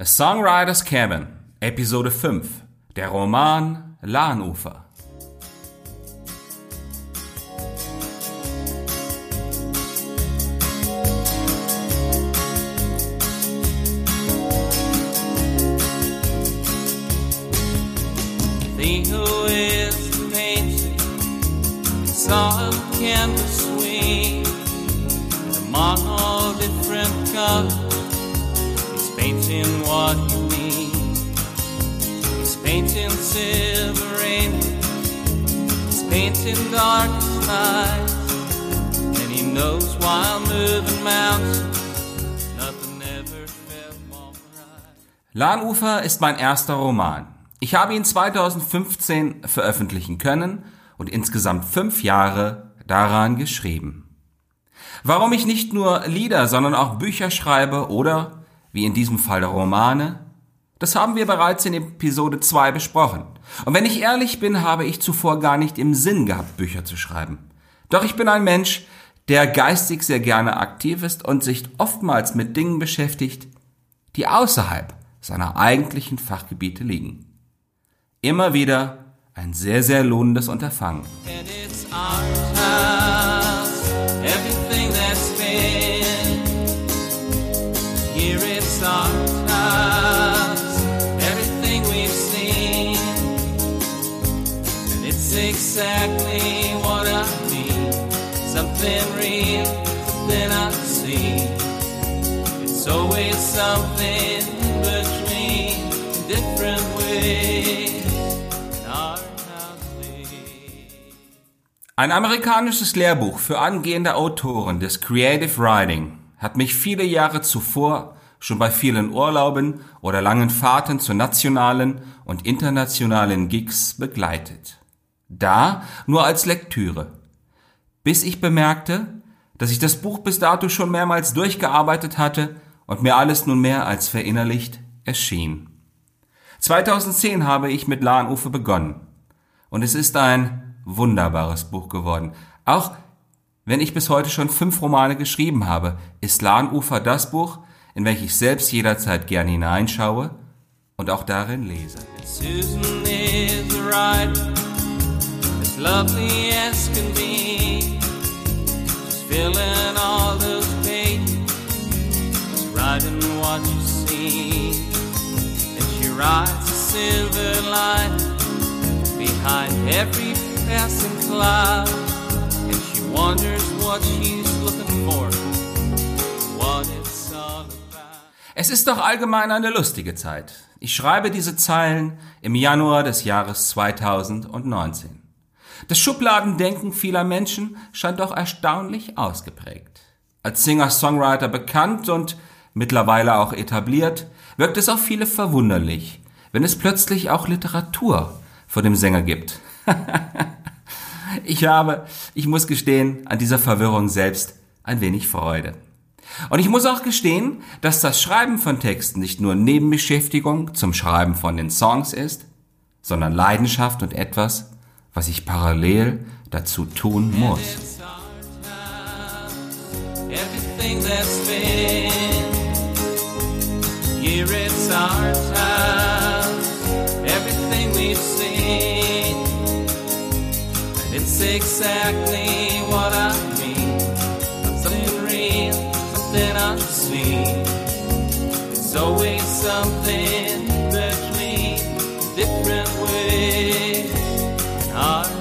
A Songwriter's Cabin, Episode 5, der Roman Lahnufer. Painting silver rainbows He's painting dark skies And he knows while moving mountains Lahnufer ist mein erster Roman. Ich habe ihn 2015 veröffentlichen können und insgesamt fünf Jahre daran geschrieben. Warum ich nicht nur Lieder, sondern auch Bücher schreibe oder, wie in diesem Fall Romane, das haben wir bereits in Episode 2 besprochen. Und wenn ich ehrlich bin, habe ich zuvor gar nicht im Sinn gehabt, Bücher zu schreiben. Doch ich bin ein Mensch, der geistig sehr gerne aktiv ist und sich oftmals mit Dingen beschäftigt, die außerhalb seiner eigentlichen Fachgebiete liegen. Immer wieder ein sehr, sehr lohnendes Unterfangen. Ein amerikanisches Lehrbuch für angehende Autoren des Creative Writing hat mich viele Jahre zuvor schon bei vielen Urlauben oder langen Fahrten zu nationalen und internationalen Gigs begleitet. Da nur als Lektüre. Bis ich bemerkte, dass ich das Buch bis dato schon mehrmals durchgearbeitet hatte und mir alles nun mehr als verinnerlicht erschien. 2010 habe ich mit Lahnufer begonnen. Und es ist ein wunderbares Buch geworden. Auch wenn ich bis heute schon fünf Romane geschrieben habe, ist Lahnufer das Buch, in welches ich selbst jederzeit gerne hineinschaue und auch darin lese. Silver line passing cloud. And she wonders what she's looking for, what it's all about. Es ist doch allgemein eine lustige Zeit. Ich schreibe diese Zeilen im Januar des Jahres 2019. Das Schubladendenken vieler Menschen scheint doch erstaunlich ausgeprägt. Als Singer-Songwriter bekannt und mittlerweile auch etabliert, wirkt es auf viele verwunderlich, wenn es plötzlich auch Literatur vor dem Sänger gibt. ich habe, ich muss gestehen, an dieser Verwirrung selbst ein wenig Freude. Und ich muss auch gestehen, dass das Schreiben von Texten nicht nur Nebenbeschäftigung zum Schreiben von den Songs ist, sondern Leidenschaft und etwas, was ich parallel dazu tun muss. Here it's our time, exactly what I mean, something real, something unseen, it's always something between different ways, and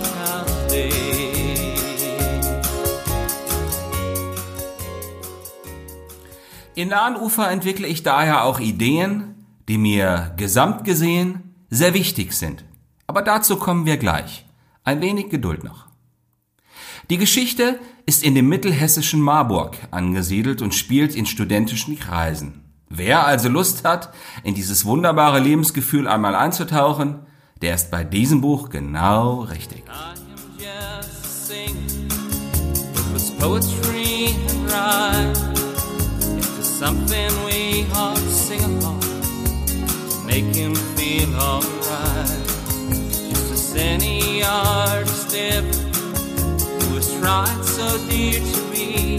In nahen Ufer entwickle ich daher auch Ideen, die mir gesamt gesehen sehr wichtig sind. Aber dazu kommen wir gleich. Ein wenig Geduld noch. Die Geschichte ist in dem mittelhessischen Marburg angesiedelt und spielt in studentischen Kreisen. Wer also Lust hat, in dieses wunderbare Lebensgefühl einmal einzutauchen, der ist bei diesem Buch genau richtig. something we all sing along, make him feel alright. Dear to be.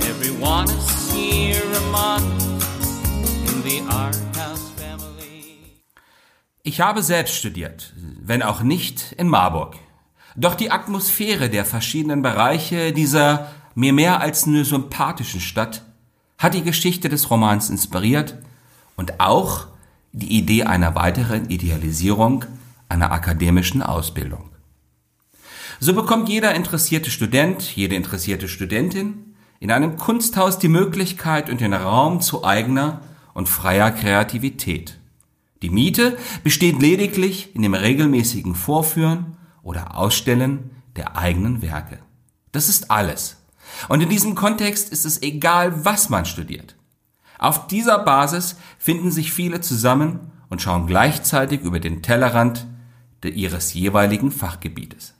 Everyone is here among in the art. Ich habe selbst studiert, wenn auch nicht in Marburg. Doch die Atmosphäre der verschiedenen Bereiche dieser mir mehr als nur sympathischen Stadt hat die Geschichte des Romans inspiriert und auch die Idee einer weiteren Idealisierung einer akademischen Ausbildung. So bekommt jeder interessierte Student, jede interessierte Studentin in einem Kunsthaus die Möglichkeit und den Raum zu eigener und freier Kreativität. Die Miete besteht lediglich in dem regelmäßigen Vorführen oder Ausstellen der eigenen Werke. Das ist alles. Und in diesem Kontext ist es egal, was man studiert. Auf dieser Basis finden sich viele zusammen und schauen gleichzeitig über den Tellerrand ihres jeweiligen Fachgebietes.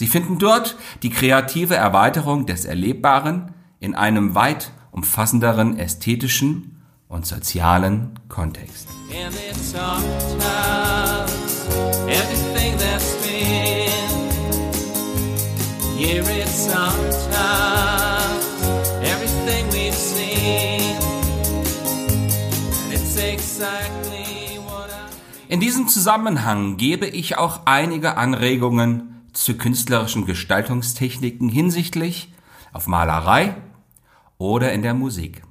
Sie finden dort die kreative Erweiterung des Erlebbaren in einem weit umfassenderen ästhetischen und sozialen Kontext. In diesem Zusammenhang gebe ich auch einige Anregungen zu künstlerischen Gestaltungstechniken hinsichtlich auf Malerei oder in der Musik.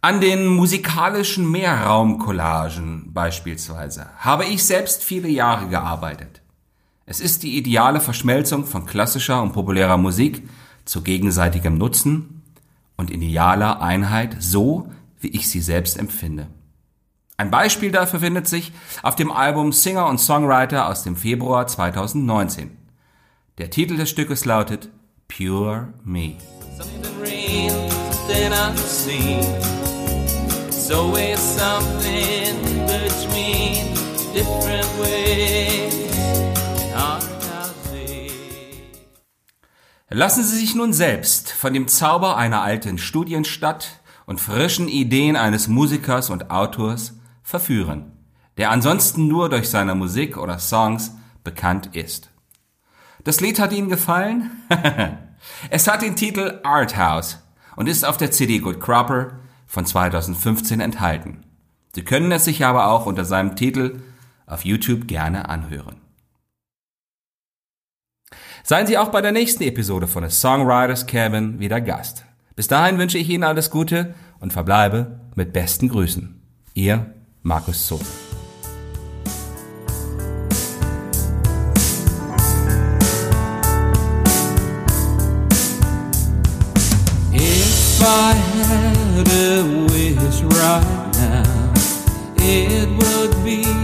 An den musikalischen Mehrraumcollagen beispielsweise habe ich selbst viele Jahre gearbeitet. Es ist die ideale Verschmelzung von klassischer und populärer Musik zu gegenseitigem Nutzen und idealer Einheit, so wie ich sie selbst empfinde. Ein Beispiel dafür findet sich auf dem Album Singer und Songwriter aus dem Februar 2019. Der Titel des Stückes lautet Pure Me. Lassen Sie sich nun selbst von dem Zauber einer alten Studienstadt und frischen Ideen eines Musikers und Autors verführen, der ansonsten nur durch seine Musik oder Songs bekannt ist. Das Lied hat Ihnen gefallen? es hat den Titel Art House und ist auf der CD Good Cropper von 2015 enthalten. Sie können es sich aber auch unter seinem Titel auf YouTube gerne anhören. Seien Sie auch bei der nächsten Episode von The Songwriters Cabin wieder Gast. Bis dahin wünsche ich Ihnen alles Gute und verbleibe mit besten Grüßen. Ihr Markus Zoll. If I had a wish right now, it would be